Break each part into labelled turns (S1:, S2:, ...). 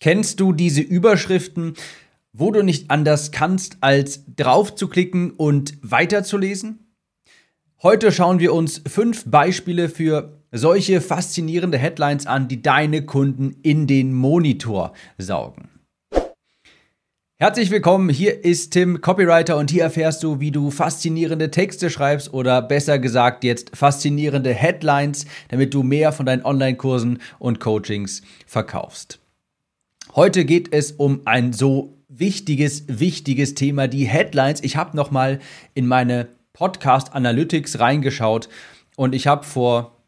S1: Kennst du diese Überschriften, wo du nicht anders kannst, als draufzuklicken und weiterzulesen? Heute schauen wir uns fünf Beispiele für solche faszinierende Headlines an, die deine Kunden in den Monitor saugen. Herzlich willkommen, hier ist Tim, Copywriter, und hier erfährst du, wie du faszinierende Texte schreibst oder besser gesagt jetzt faszinierende Headlines, damit du mehr von deinen Online-Kursen und Coachings verkaufst. Heute geht es um ein so wichtiges, wichtiges Thema, die Headlines. Ich habe noch mal in meine Podcast Analytics reingeschaut und ich habe vor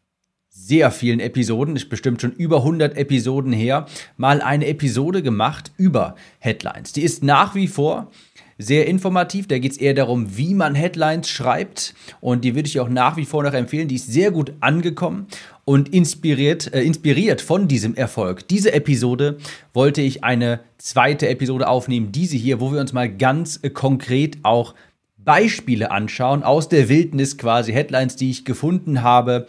S1: sehr vielen Episoden, ist bestimmt schon über 100 Episoden her, mal eine Episode gemacht über Headlines. Die ist nach wie vor sehr informativ. Da geht es eher darum, wie man Headlines schreibt. Und die würde ich auch nach wie vor noch empfehlen. Die ist sehr gut angekommen und inspiriert, äh, inspiriert von diesem Erfolg. Diese Episode wollte ich eine zweite Episode aufnehmen, diese hier, wo wir uns mal ganz äh, konkret auch Beispiele anschauen aus der Wildnis quasi, Headlines, die ich gefunden habe,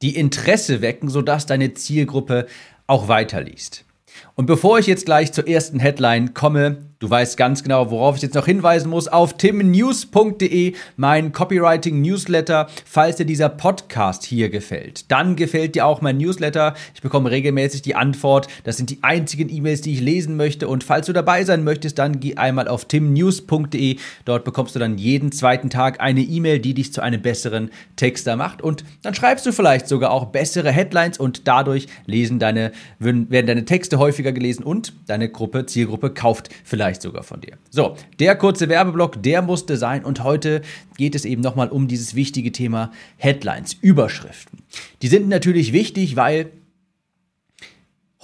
S1: die Interesse wecken, sodass deine Zielgruppe auch weiterliest. Und bevor ich jetzt gleich zur ersten Headline komme, Du weißt ganz genau, worauf ich jetzt noch hinweisen muss, auf timnews.de, mein Copywriting-Newsletter, falls dir dieser Podcast hier gefällt. Dann gefällt dir auch mein Newsletter. Ich bekomme regelmäßig die Antwort. Das sind die einzigen E-Mails, die ich lesen möchte. Und falls du dabei sein möchtest, dann geh einmal auf timnews.de. Dort bekommst du dann jeden zweiten Tag eine E-Mail, die dich zu einem besseren Texter macht. Und dann schreibst du vielleicht sogar auch bessere Headlines und dadurch lesen deine, werden deine Texte häufiger gelesen und deine Gruppe, Zielgruppe kauft vielleicht vielleicht sogar von dir. So, der kurze Werbeblock, der musste sein und heute geht es eben nochmal um dieses wichtige Thema Headlines, Überschriften. Die sind natürlich wichtig, weil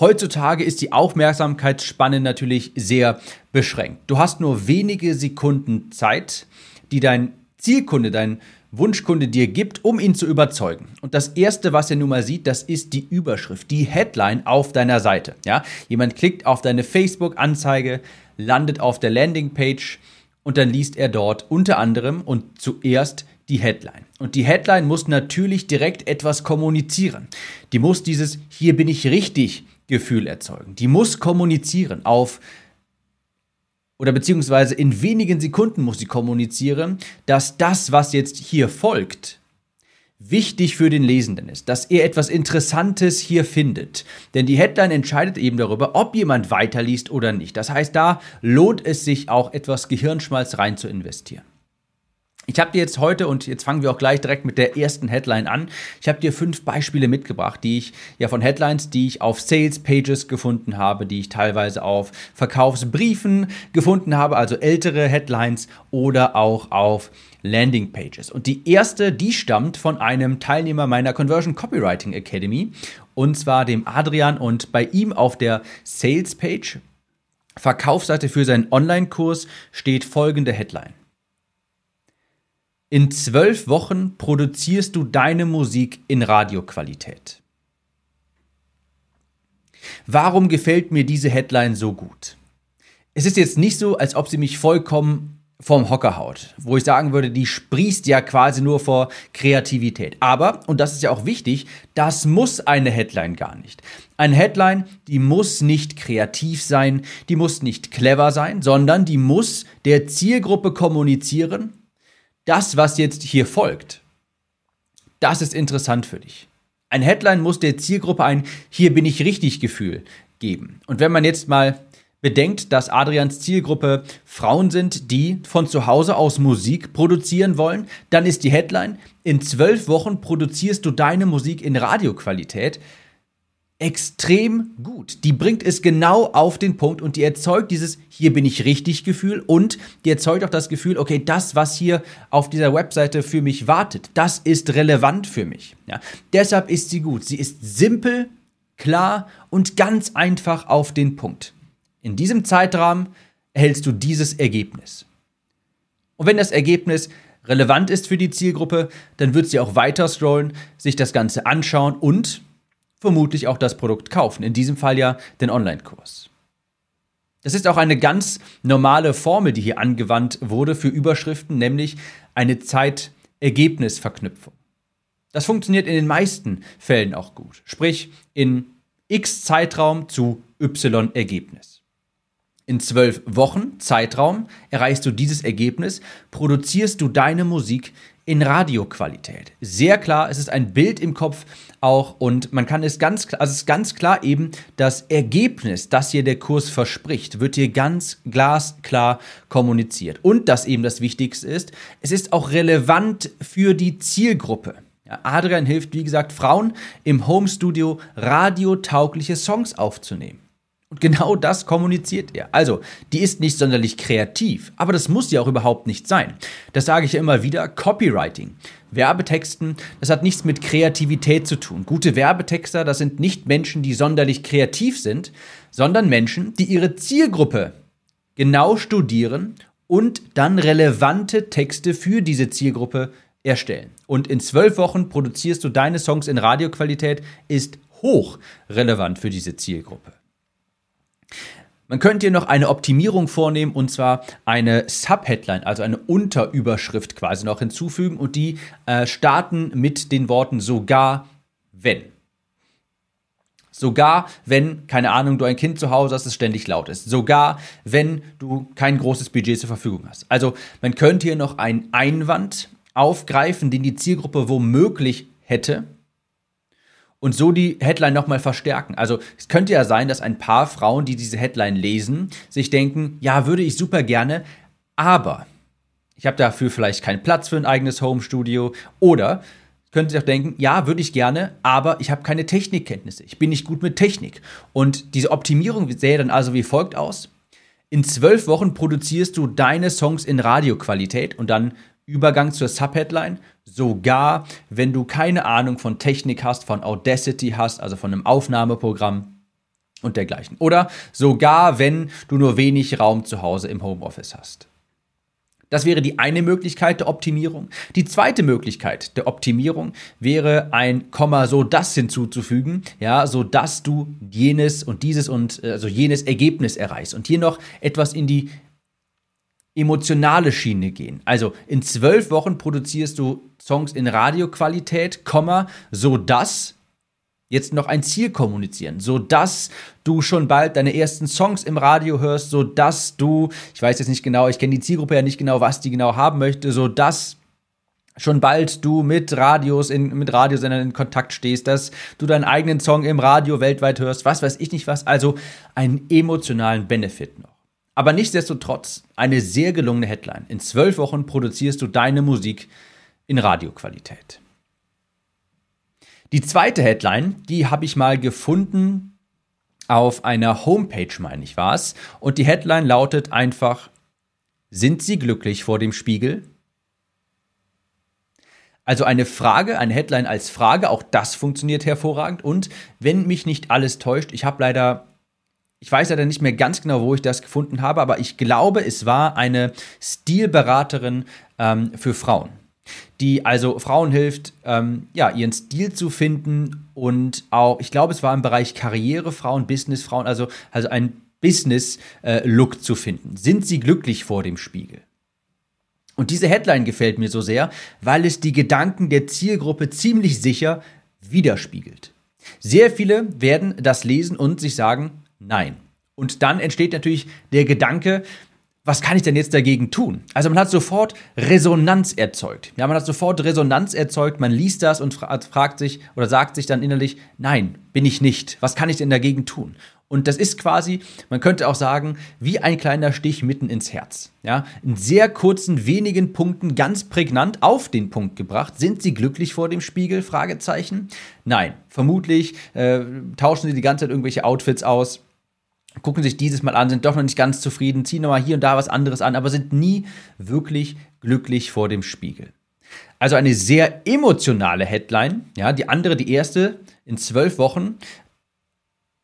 S1: Heutzutage ist die Aufmerksamkeitsspanne natürlich sehr beschränkt. Du hast nur wenige Sekunden Zeit, die dein Zielkunde, dein Wunschkunde dir gibt, um ihn zu überzeugen. Und das erste, was er nun mal sieht, das ist die Überschrift, die Headline auf deiner Seite. Ja, jemand klickt auf deine Facebook-Anzeige, landet auf der Landingpage und dann liest er dort unter anderem und zuerst die Headline. Und die Headline muss natürlich direkt etwas kommunizieren. Die muss dieses Hier bin ich richtig Gefühl erzeugen. Die muss kommunizieren auf oder beziehungsweise in wenigen Sekunden muss sie kommunizieren, dass das, was jetzt hier folgt, wichtig für den Lesenden ist, dass er etwas Interessantes hier findet. Denn die Headline entscheidet eben darüber, ob jemand weiterliest oder nicht. Das heißt, da lohnt es sich auch etwas Gehirnschmalz rein zu investieren. Ich habe dir jetzt heute, und jetzt fangen wir auch gleich direkt mit der ersten Headline an, ich habe dir fünf Beispiele mitgebracht, die ich ja von Headlines, die ich auf Sales Pages gefunden habe, die ich teilweise auf Verkaufsbriefen gefunden habe, also ältere Headlines oder auch auf Landing Pages. Und die erste, die stammt von einem Teilnehmer meiner Conversion Copywriting Academy, und zwar dem Adrian, und bei ihm auf der Sales Page Verkaufsseite für seinen Online-Kurs steht folgende Headline. In zwölf Wochen produzierst du deine Musik in Radioqualität. Warum gefällt mir diese Headline so gut? Es ist jetzt nicht so, als ob sie mich vollkommen vom Hocker haut, wo ich sagen würde, die sprießt ja quasi nur vor Kreativität. Aber, und das ist ja auch wichtig, das muss eine Headline gar nicht. Eine Headline, die muss nicht kreativ sein, die muss nicht clever sein, sondern die muss der Zielgruppe kommunizieren, das, was jetzt hier folgt, das ist interessant für dich. Ein Headline muss der Zielgruppe ein Hier bin ich richtig Gefühl geben. Und wenn man jetzt mal bedenkt, dass Adrians Zielgruppe Frauen sind, die von zu Hause aus Musik produzieren wollen, dann ist die Headline, in zwölf Wochen produzierst du deine Musik in Radioqualität extrem gut. Die bringt es genau auf den Punkt und die erzeugt dieses hier bin ich richtig Gefühl und die erzeugt auch das Gefühl, okay, das, was hier auf dieser Webseite für mich wartet, das ist relevant für mich. Ja, deshalb ist sie gut. Sie ist simpel, klar und ganz einfach auf den Punkt. In diesem Zeitrahmen erhältst du dieses Ergebnis. Und wenn das Ergebnis relevant ist für die Zielgruppe, dann wird sie auch weiter scrollen, sich das Ganze anschauen und vermutlich auch das Produkt kaufen. In diesem Fall ja den Online-Kurs. Das ist auch eine ganz normale Formel, die hier angewandt wurde für Überschriften, nämlich eine Zeit-Ergebnis-Verknüpfung. Das funktioniert in den meisten Fällen auch gut. Sprich, in x Zeitraum zu Y-Ergebnis. In zwölf Wochen Zeitraum erreichst du dieses Ergebnis, produzierst du deine Musik in Radioqualität. Sehr klar, es ist ein Bild im Kopf auch und man kann es ganz klar, also es ist ganz klar eben das Ergebnis, das hier der Kurs verspricht, wird hier ganz glasklar kommuniziert. Und das eben das Wichtigste ist, es ist auch relevant für die Zielgruppe. Adrian hilft, wie gesagt, Frauen im Homestudio radiotaugliche Songs aufzunehmen. Und genau das kommuniziert er. Also, die ist nicht sonderlich kreativ, aber das muss ja auch überhaupt nicht sein. Das sage ich ja immer wieder, Copywriting. Werbetexten, das hat nichts mit Kreativität zu tun. Gute Werbetexter, das sind nicht Menschen, die sonderlich kreativ sind, sondern Menschen, die ihre Zielgruppe genau studieren und dann relevante Texte für diese Zielgruppe erstellen. Und in zwölf Wochen produzierst du deine Songs in Radioqualität, ist hoch relevant für diese Zielgruppe. Man könnte hier noch eine Optimierung vornehmen und zwar eine Subheadline, also eine Unterüberschrift quasi noch hinzufügen und die äh, starten mit den Worten sogar wenn. Sogar wenn, keine Ahnung, du ein Kind zu Hause hast, das ständig laut ist. Sogar wenn du kein großes Budget zur Verfügung hast. Also man könnte hier noch einen Einwand aufgreifen, den die Zielgruppe womöglich hätte und so die Headline nochmal verstärken. Also es könnte ja sein, dass ein paar Frauen, die diese Headline lesen, sich denken, ja, würde ich super gerne, aber ich habe dafür vielleicht keinen Platz für ein eigenes Home-Studio oder könnte sich auch denken, ja, würde ich gerne, aber ich habe keine Technikkenntnisse. Ich bin nicht gut mit Technik. Und diese Optimierung sähe dann also wie folgt aus. In zwölf Wochen produzierst du deine Songs in Radioqualität und dann Übergang zur Subheadline, sogar wenn du keine Ahnung von Technik hast, von Audacity hast, also von einem Aufnahmeprogramm und dergleichen. Oder sogar wenn du nur wenig Raum zu Hause im Homeoffice hast. Das wäre die eine Möglichkeit der Optimierung. Die zweite Möglichkeit der Optimierung wäre ein Komma so das hinzuzufügen, ja, so dass du jenes und dieses und also jenes Ergebnis erreichst und hier noch etwas in die emotionale Schiene gehen. Also in zwölf Wochen produzierst du Songs in Radioqualität, so dass jetzt noch ein Ziel kommunizieren, so dass du schon bald deine ersten Songs im Radio hörst, so dass du, ich weiß jetzt nicht genau, ich kenne die Zielgruppe ja nicht genau, was die genau haben möchte, so dass schon bald du mit Radios in, mit Radiosendern in Kontakt stehst, dass du deinen eigenen Song im Radio weltweit hörst, was weiß ich nicht was, also einen emotionalen Benefit noch. Aber nichtsdestotrotz eine sehr gelungene Headline. In zwölf Wochen produzierst du deine Musik in Radioqualität. Die zweite Headline, die habe ich mal gefunden auf einer Homepage, meine ich war es. Und die Headline lautet einfach, sind Sie glücklich vor dem Spiegel? Also eine Frage, eine Headline als Frage, auch das funktioniert hervorragend. Und wenn mich nicht alles täuscht, ich habe leider ich weiß leider nicht mehr ganz genau, wo ich das gefunden habe, aber ich glaube, es war eine Stilberaterin ähm, für Frauen, die also Frauen hilft, ähm, ja, ihren Stil zu finden und auch, ich glaube, es war im Bereich Karrierefrauen, Businessfrauen, also, also ein Business-Look äh, zu finden. Sind sie glücklich vor dem Spiegel? Und diese Headline gefällt mir so sehr, weil es die Gedanken der Zielgruppe ziemlich sicher widerspiegelt. Sehr viele werden das lesen und sich sagen, Nein. Und dann entsteht natürlich der Gedanke, was kann ich denn jetzt dagegen tun? Also man hat sofort Resonanz erzeugt. Ja, man hat sofort Resonanz erzeugt, man liest das und fragt sich oder sagt sich dann innerlich, nein, bin ich nicht. Was kann ich denn dagegen tun? Und das ist quasi, man könnte auch sagen, wie ein kleiner Stich mitten ins Herz. Ja, in sehr kurzen, wenigen Punkten ganz prägnant auf den Punkt gebracht. Sind Sie glücklich vor dem Spiegel? Fragezeichen. Nein, vermutlich äh, tauschen Sie die ganze Zeit irgendwelche Outfits aus gucken sich dieses Mal an, sind doch noch nicht ganz zufrieden, ziehen nochmal hier und da was anderes an, aber sind nie wirklich glücklich vor dem Spiegel. Also eine sehr emotionale Headline. Ja, die andere, die erste, in zwölf Wochen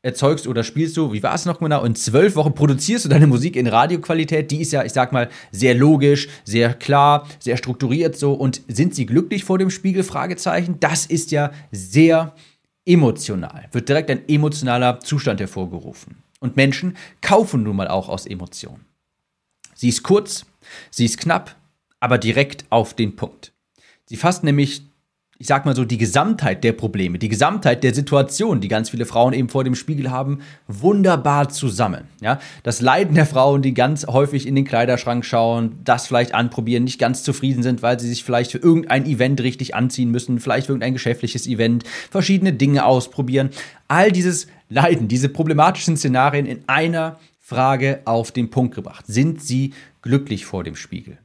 S1: erzeugst oder spielst du, wie war es noch genau, in zwölf Wochen produzierst du deine Musik in Radioqualität. Die ist ja, ich sag mal, sehr logisch, sehr klar, sehr strukturiert so. Und sind sie glücklich vor dem Spiegel? Fragezeichen. Das ist ja sehr emotional. Wird direkt ein emotionaler Zustand hervorgerufen. Und Menschen kaufen nun mal auch aus Emotionen. Sie ist kurz, sie ist knapp, aber direkt auf den Punkt. Sie fasst nämlich ich sag mal so, die Gesamtheit der Probleme, die Gesamtheit der Situation, die ganz viele Frauen eben vor dem Spiegel haben, wunderbar zusammen. Ja, das Leiden der Frauen, die ganz häufig in den Kleiderschrank schauen, das vielleicht anprobieren, nicht ganz zufrieden sind, weil sie sich vielleicht für irgendein Event richtig anziehen müssen, vielleicht für irgendein geschäftliches Event, verschiedene Dinge ausprobieren. All dieses Leiden, diese problematischen Szenarien in einer Frage auf den Punkt gebracht. Sind sie glücklich vor dem Spiegel?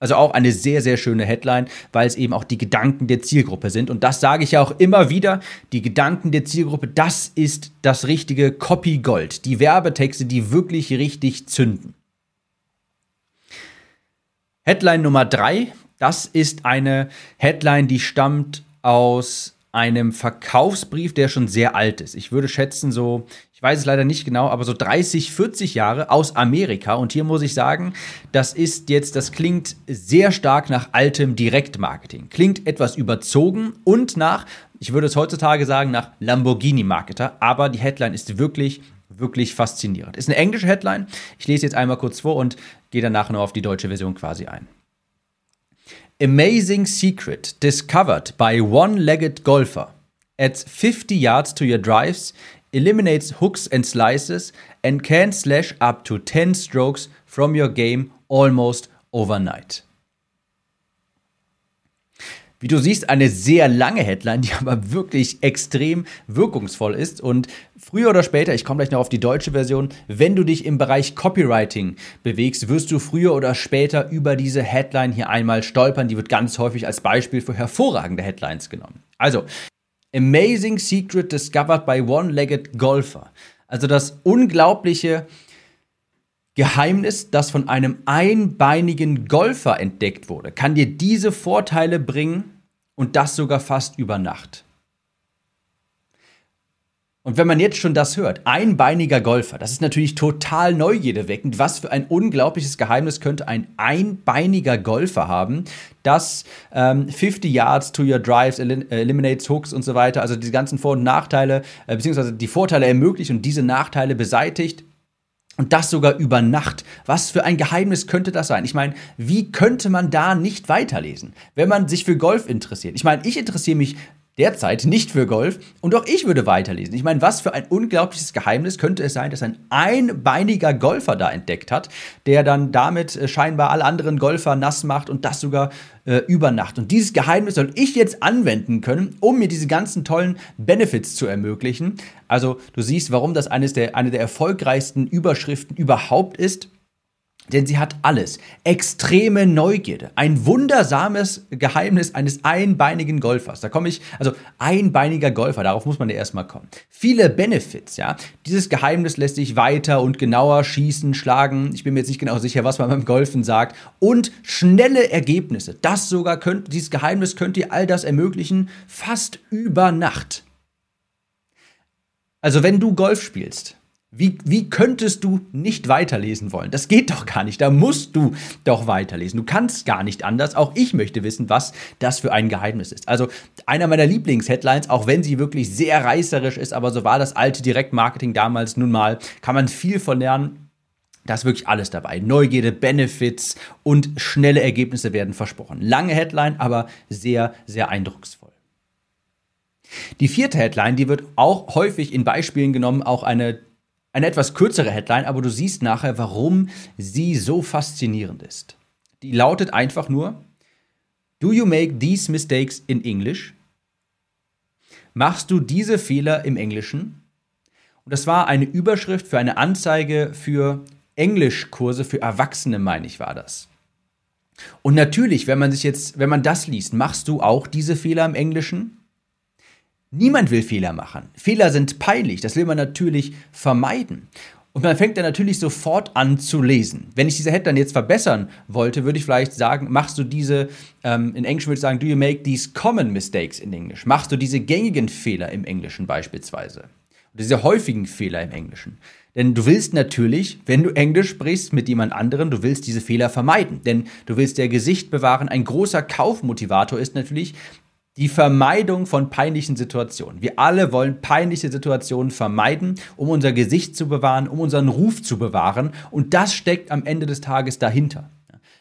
S1: Also auch eine sehr, sehr schöne Headline, weil es eben auch die Gedanken der Zielgruppe sind. Und das sage ich ja auch immer wieder. Die Gedanken der Zielgruppe, das ist das richtige Copy Gold. Die Werbetexte, die wirklich richtig zünden. Headline Nummer drei. Das ist eine Headline, die stammt aus einem Verkaufsbrief, der schon sehr alt ist. Ich würde schätzen, so, ich weiß es leider nicht genau, aber so 30, 40 Jahre aus Amerika. Und hier muss ich sagen, das ist jetzt, das klingt sehr stark nach altem Direktmarketing. Klingt etwas überzogen und nach, ich würde es heutzutage sagen, nach Lamborghini-Marketer. Aber die Headline ist wirklich, wirklich faszinierend. Ist eine englische Headline. Ich lese jetzt einmal kurz vor und gehe danach noch auf die deutsche Version quasi ein. Amazing secret discovered by one-legged golfer. Adds 50 yards to your drives, eliminates hooks and slices, and can slash up to 10 strokes from your game almost overnight. Wie du siehst, eine sehr lange Headline, die aber wirklich extrem wirkungsvoll ist. Und früher oder später, ich komme gleich noch auf die deutsche Version, wenn du dich im Bereich Copywriting bewegst, wirst du früher oder später über diese Headline hier einmal stolpern. Die wird ganz häufig als Beispiel für hervorragende Headlines genommen. Also, Amazing Secret Discovered by One-Legged Golfer. Also das unglaubliche Geheimnis, das von einem einbeinigen Golfer entdeckt wurde, kann dir diese Vorteile bringen und das sogar fast über Nacht. Und wenn man jetzt schon das hört, einbeiniger Golfer, das ist natürlich total neugierdeweckend. Was für ein unglaubliches Geheimnis könnte ein einbeiniger Golfer haben, das ähm, 50 Yards to your drives, eliminates Hooks und so weiter, also die ganzen Vor- und Nachteile, äh, beziehungsweise die Vorteile ermöglicht und diese Nachteile beseitigt. Und das sogar über Nacht. Was für ein Geheimnis könnte das sein? Ich meine, wie könnte man da nicht weiterlesen, wenn man sich für Golf interessiert? Ich meine, ich interessiere mich derzeit nicht für Golf und auch ich würde weiterlesen. Ich meine, was für ein unglaubliches Geheimnis könnte es sein, dass ein einbeiniger Golfer da entdeckt hat, der dann damit äh, scheinbar alle anderen Golfer nass macht und das sogar äh, über Nacht. Und dieses Geheimnis soll ich jetzt anwenden können, um mir diese ganzen tollen Benefits zu ermöglichen. Also du siehst, warum das eines der, eine der erfolgreichsten Überschriften überhaupt ist. Denn sie hat alles. Extreme Neugierde. Ein wundersames Geheimnis eines einbeinigen Golfers. Da komme ich, also einbeiniger Golfer, darauf muss man ja erstmal kommen. Viele Benefits, ja. Dieses Geheimnis lässt sich weiter und genauer schießen, schlagen. Ich bin mir jetzt nicht genau sicher, was man beim Golfen sagt. Und schnelle Ergebnisse. Das sogar könnte, dieses Geheimnis könnte dir all das ermöglichen, fast über Nacht. Also wenn du Golf spielst, wie, wie könntest du nicht weiterlesen wollen? Das geht doch gar nicht. Da musst du doch weiterlesen. Du kannst gar nicht anders. Auch ich möchte wissen, was das für ein Geheimnis ist. Also einer meiner Lieblings-Headlines, auch wenn sie wirklich sehr reißerisch ist, aber so war das alte Direktmarketing damals nun mal, kann man viel von lernen. Da ist wirklich alles dabei. Neugierde, Benefits und schnelle Ergebnisse werden versprochen. Lange Headline, aber sehr, sehr eindrucksvoll. Die vierte Headline, die wird auch häufig in Beispielen genommen, auch eine eine etwas kürzere Headline, aber du siehst nachher, warum sie so faszinierend ist. Die lautet einfach nur, Do you make these mistakes in English? Machst du diese Fehler im Englischen? Und das war eine Überschrift für eine Anzeige für Englischkurse für Erwachsene, meine ich, war das. Und natürlich, wenn man sich jetzt, wenn man das liest, machst du auch diese Fehler im Englischen? Niemand will Fehler machen. Fehler sind peinlich, das will man natürlich vermeiden. Und man fängt dann natürlich sofort an zu lesen. Wenn ich diese Headline jetzt verbessern wollte, würde ich vielleicht sagen, machst du diese, ähm, in Englisch würde ich sagen, do you make these common mistakes in English? Machst du diese gängigen Fehler im Englischen beispielsweise? Oder diese häufigen Fehler im Englischen? Denn du willst natürlich, wenn du Englisch sprichst mit jemand anderem, du willst diese Fehler vermeiden. Denn du willst der Gesicht bewahren. Ein großer Kaufmotivator ist natürlich, die Vermeidung von peinlichen Situationen. Wir alle wollen peinliche Situationen vermeiden, um unser Gesicht zu bewahren, um unseren Ruf zu bewahren. Und das steckt am Ende des Tages dahinter.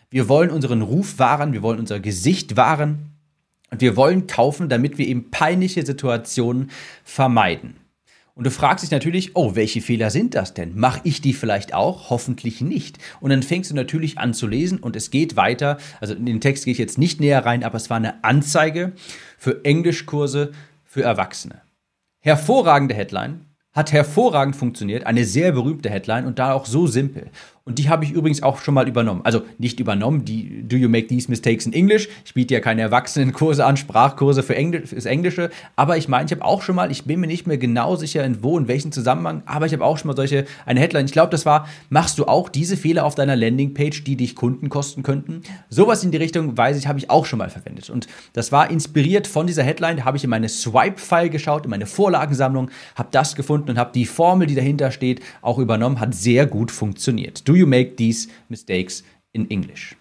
S1: Wir wollen unseren Ruf wahren, wir wollen unser Gesicht wahren. Und wir wollen kaufen, damit wir eben peinliche Situationen vermeiden. Und du fragst dich natürlich, oh, welche Fehler sind das denn? Mache ich die vielleicht auch? Hoffentlich nicht. Und dann fängst du natürlich an zu lesen und es geht weiter. Also in den Text gehe ich jetzt nicht näher rein, aber es war eine Anzeige für Englischkurse für Erwachsene. Hervorragende Headline, hat hervorragend funktioniert, eine sehr berühmte Headline und da auch so simpel. Und die habe ich übrigens auch schon mal übernommen. Also nicht übernommen, die Do You Make These Mistakes in English? Ich biete ja keine Erwachsenenkurse an, Sprachkurse für Englisch, fürs Englische. Aber ich meine, ich habe auch schon mal, ich bin mir nicht mehr genau sicher, in wo, in welchem Zusammenhang, aber ich habe auch schon mal solche, eine Headline. Ich glaube, das war, machst du auch diese Fehler auf deiner Landingpage, die dich Kunden kosten könnten? Sowas in die Richtung, weiß ich, habe ich auch schon mal verwendet. Und das war inspiriert von dieser Headline, habe ich in meine Swipe-File geschaut, in meine Vorlagensammlung, habe das gefunden und habe die Formel, die dahinter steht, auch übernommen, hat sehr gut funktioniert. Do you make these mistakes in English?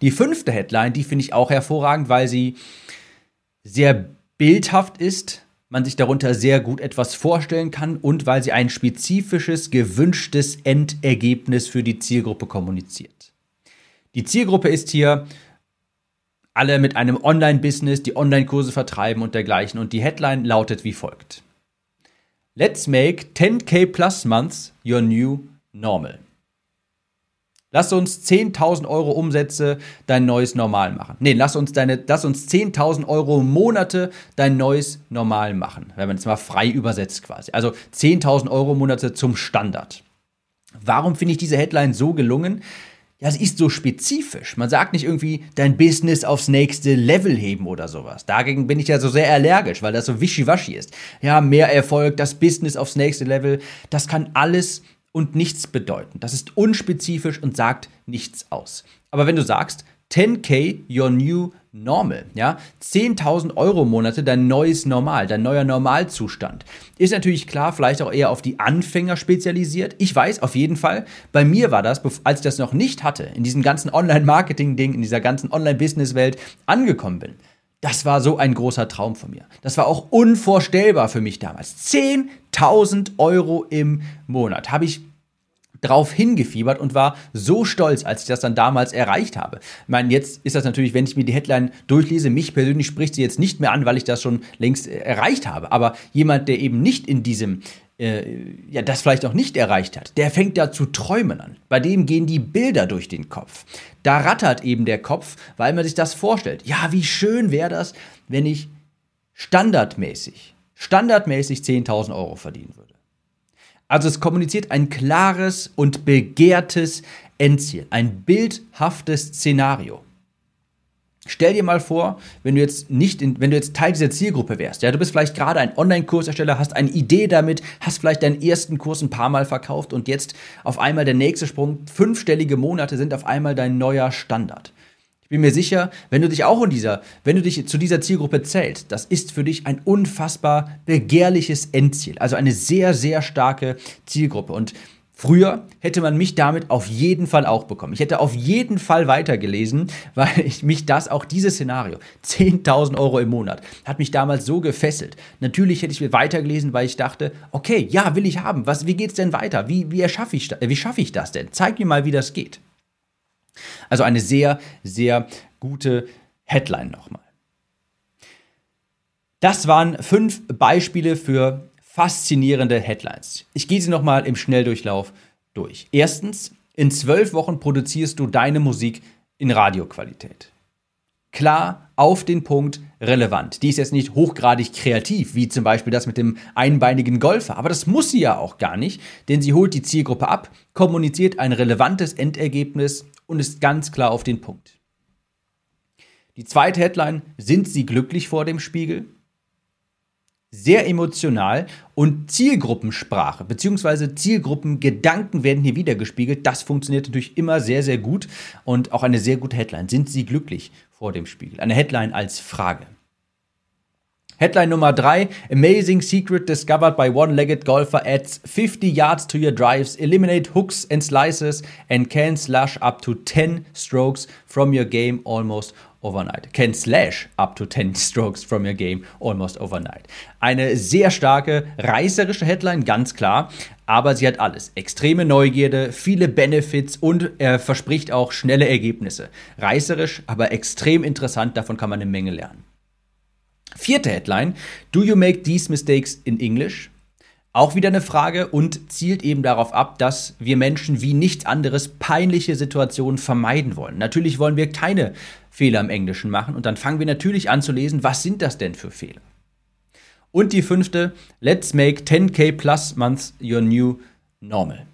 S1: Die fünfte Headline, die finde ich auch hervorragend, weil sie sehr bildhaft ist, man sich darunter sehr gut etwas vorstellen kann und weil sie ein spezifisches, gewünschtes Endergebnis für die Zielgruppe kommuniziert. Die Zielgruppe ist hier alle mit einem Online-Business, die Online-Kurse vertreiben und dergleichen. Und die Headline lautet wie folgt. Let's make 10k plus months your new normal. Lass uns 10.000 Euro Umsätze dein neues Normal machen. Nee, lass uns, deine, lass uns 10.000 Euro Monate dein neues Normal machen. Wenn man es mal frei übersetzt quasi. Also 10.000 Euro Monate zum Standard. Warum finde ich diese Headline so gelungen? Ja, sie ist so spezifisch. Man sagt nicht irgendwie dein Business aufs nächste Level heben oder sowas. Dagegen bin ich ja so sehr allergisch, weil das so wischiwaschi ist. Ja, mehr Erfolg, das Business aufs nächste Level, das kann alles und nichts bedeuten. Das ist unspezifisch und sagt nichts aus. Aber wenn du sagst, 10k your new normal, ja, 10.000 Euro Monate dein neues Normal, dein neuer Normalzustand, ist natürlich klar, vielleicht auch eher auf die Anfänger spezialisiert. Ich weiß auf jeden Fall, bei mir war das, als ich das noch nicht hatte, in diesem ganzen Online-Marketing-Ding, in dieser ganzen Online-Business-Welt angekommen bin. Das war so ein großer Traum von mir. Das war auch unvorstellbar für mich damals. 10.000 Euro im Monat habe ich drauf hingefiebert und war so stolz, als ich das dann damals erreicht habe. Ich meine, jetzt ist das natürlich, wenn ich mir die Headline durchlese, mich persönlich spricht sie jetzt nicht mehr an, weil ich das schon längst äh, erreicht habe. Aber jemand, der eben nicht in diesem äh, ja, das vielleicht auch nicht erreicht hat, der fängt da zu träumen an. Bei dem gehen die Bilder durch den Kopf. Da rattert eben der Kopf, weil man sich das vorstellt. Ja, wie schön wäre das, wenn ich standardmäßig, standardmäßig 10.000 Euro verdienen würde. Also es kommuniziert ein klares und begehrtes Endziel, ein bildhaftes Szenario. Stell dir mal vor, wenn du jetzt nicht, in, wenn du jetzt Teil dieser Zielgruppe wärst, ja, du bist vielleicht gerade ein Online-Kursersteller, hast eine Idee damit, hast vielleicht deinen ersten Kurs ein paar Mal verkauft und jetzt auf einmal der nächste Sprung, fünfstellige Monate sind auf einmal dein neuer Standard. Ich bin mir sicher, wenn du dich auch in dieser, wenn du dich zu dieser Zielgruppe zählst, das ist für dich ein unfassbar begehrliches Endziel. Also eine sehr, sehr starke Zielgruppe. Und Früher hätte man mich damit auf jeden Fall auch bekommen. Ich hätte auf jeden Fall weitergelesen, weil ich mich das, auch dieses Szenario, 10.000 Euro im Monat, hat mich damals so gefesselt. Natürlich hätte ich weitergelesen, weil ich dachte, okay, ja, will ich haben. Was, wie geht's denn weiter? Wie, wie, erschaffe ich, wie schaffe ich das denn? Zeig mir mal, wie das geht. Also eine sehr, sehr gute Headline nochmal. Das waren fünf Beispiele für faszinierende Headlines. Ich gehe sie nochmal im Schnelldurchlauf durch. Erstens, in zwölf Wochen produzierst du deine Musik in Radioqualität. Klar, auf den Punkt, relevant. Die ist jetzt nicht hochgradig kreativ, wie zum Beispiel das mit dem einbeinigen Golfer. Aber das muss sie ja auch gar nicht, denn sie holt die Zielgruppe ab, kommuniziert ein relevantes Endergebnis und ist ganz klar auf den Punkt. Die zweite Headline, sind Sie glücklich vor dem Spiegel? Sehr emotional und Zielgruppensprache bzw. Zielgruppengedanken werden hier wiedergespiegelt. Das funktioniert natürlich immer sehr, sehr gut und auch eine sehr gute Headline. Sind Sie glücklich vor dem Spiegel? Eine Headline als Frage. Headline Nummer 3: Amazing secret discovered by one-legged golfer adds 50 yards to your drives, eliminate hooks and slices and can slash up to 10 strokes from your game almost overnight. Can slash up to 10 strokes from your game almost overnight. Eine sehr starke, reißerische Headline, ganz klar. Aber sie hat alles. Extreme Neugierde, viele Benefits und er verspricht auch schnelle Ergebnisse. Reißerisch, aber extrem interessant. Davon kann man eine Menge lernen. Vierte Headline. Do you make these mistakes in English? Auch wieder eine Frage und zielt eben darauf ab, dass wir Menschen wie nichts anderes peinliche Situationen vermeiden wollen. Natürlich wollen wir keine Fehler im Englischen machen und dann fangen wir natürlich an zu lesen, was sind das denn für Fehler? Und die fünfte, let's make 10k plus months your new normal.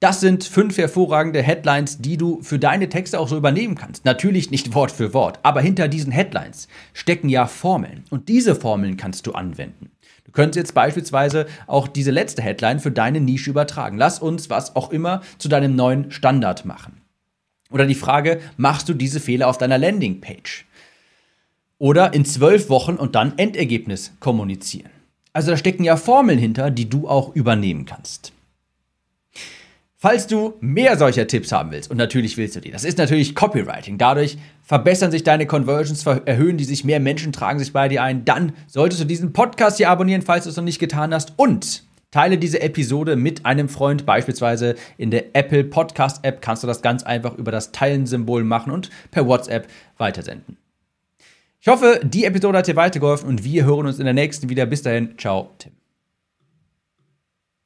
S1: Das sind fünf hervorragende Headlines, die du für deine Texte auch so übernehmen kannst. Natürlich nicht Wort für Wort, aber hinter diesen Headlines stecken ja Formeln. Und diese Formeln kannst du anwenden. Du könntest jetzt beispielsweise auch diese letzte Headline für deine Nische übertragen. Lass uns was auch immer zu deinem neuen Standard machen. Oder die Frage, machst du diese Fehler auf deiner Landingpage? Oder in zwölf Wochen und dann Endergebnis kommunizieren. Also da stecken ja Formeln hinter, die du auch übernehmen kannst. Falls du mehr solcher Tipps haben willst, und natürlich willst du die, das ist natürlich Copywriting. Dadurch verbessern sich deine Conversions, erhöhen die sich, mehr Menschen tragen sich bei dir ein. Dann solltest du diesen Podcast hier abonnieren, falls du es noch nicht getan hast. Und teile diese Episode mit einem Freund, beispielsweise in der Apple Podcast App kannst du das ganz einfach über das Teilen-Symbol machen und per WhatsApp weitersenden. Ich hoffe, die Episode hat dir weitergeholfen und wir hören uns in der nächsten wieder. Bis dahin, ciao, Tim.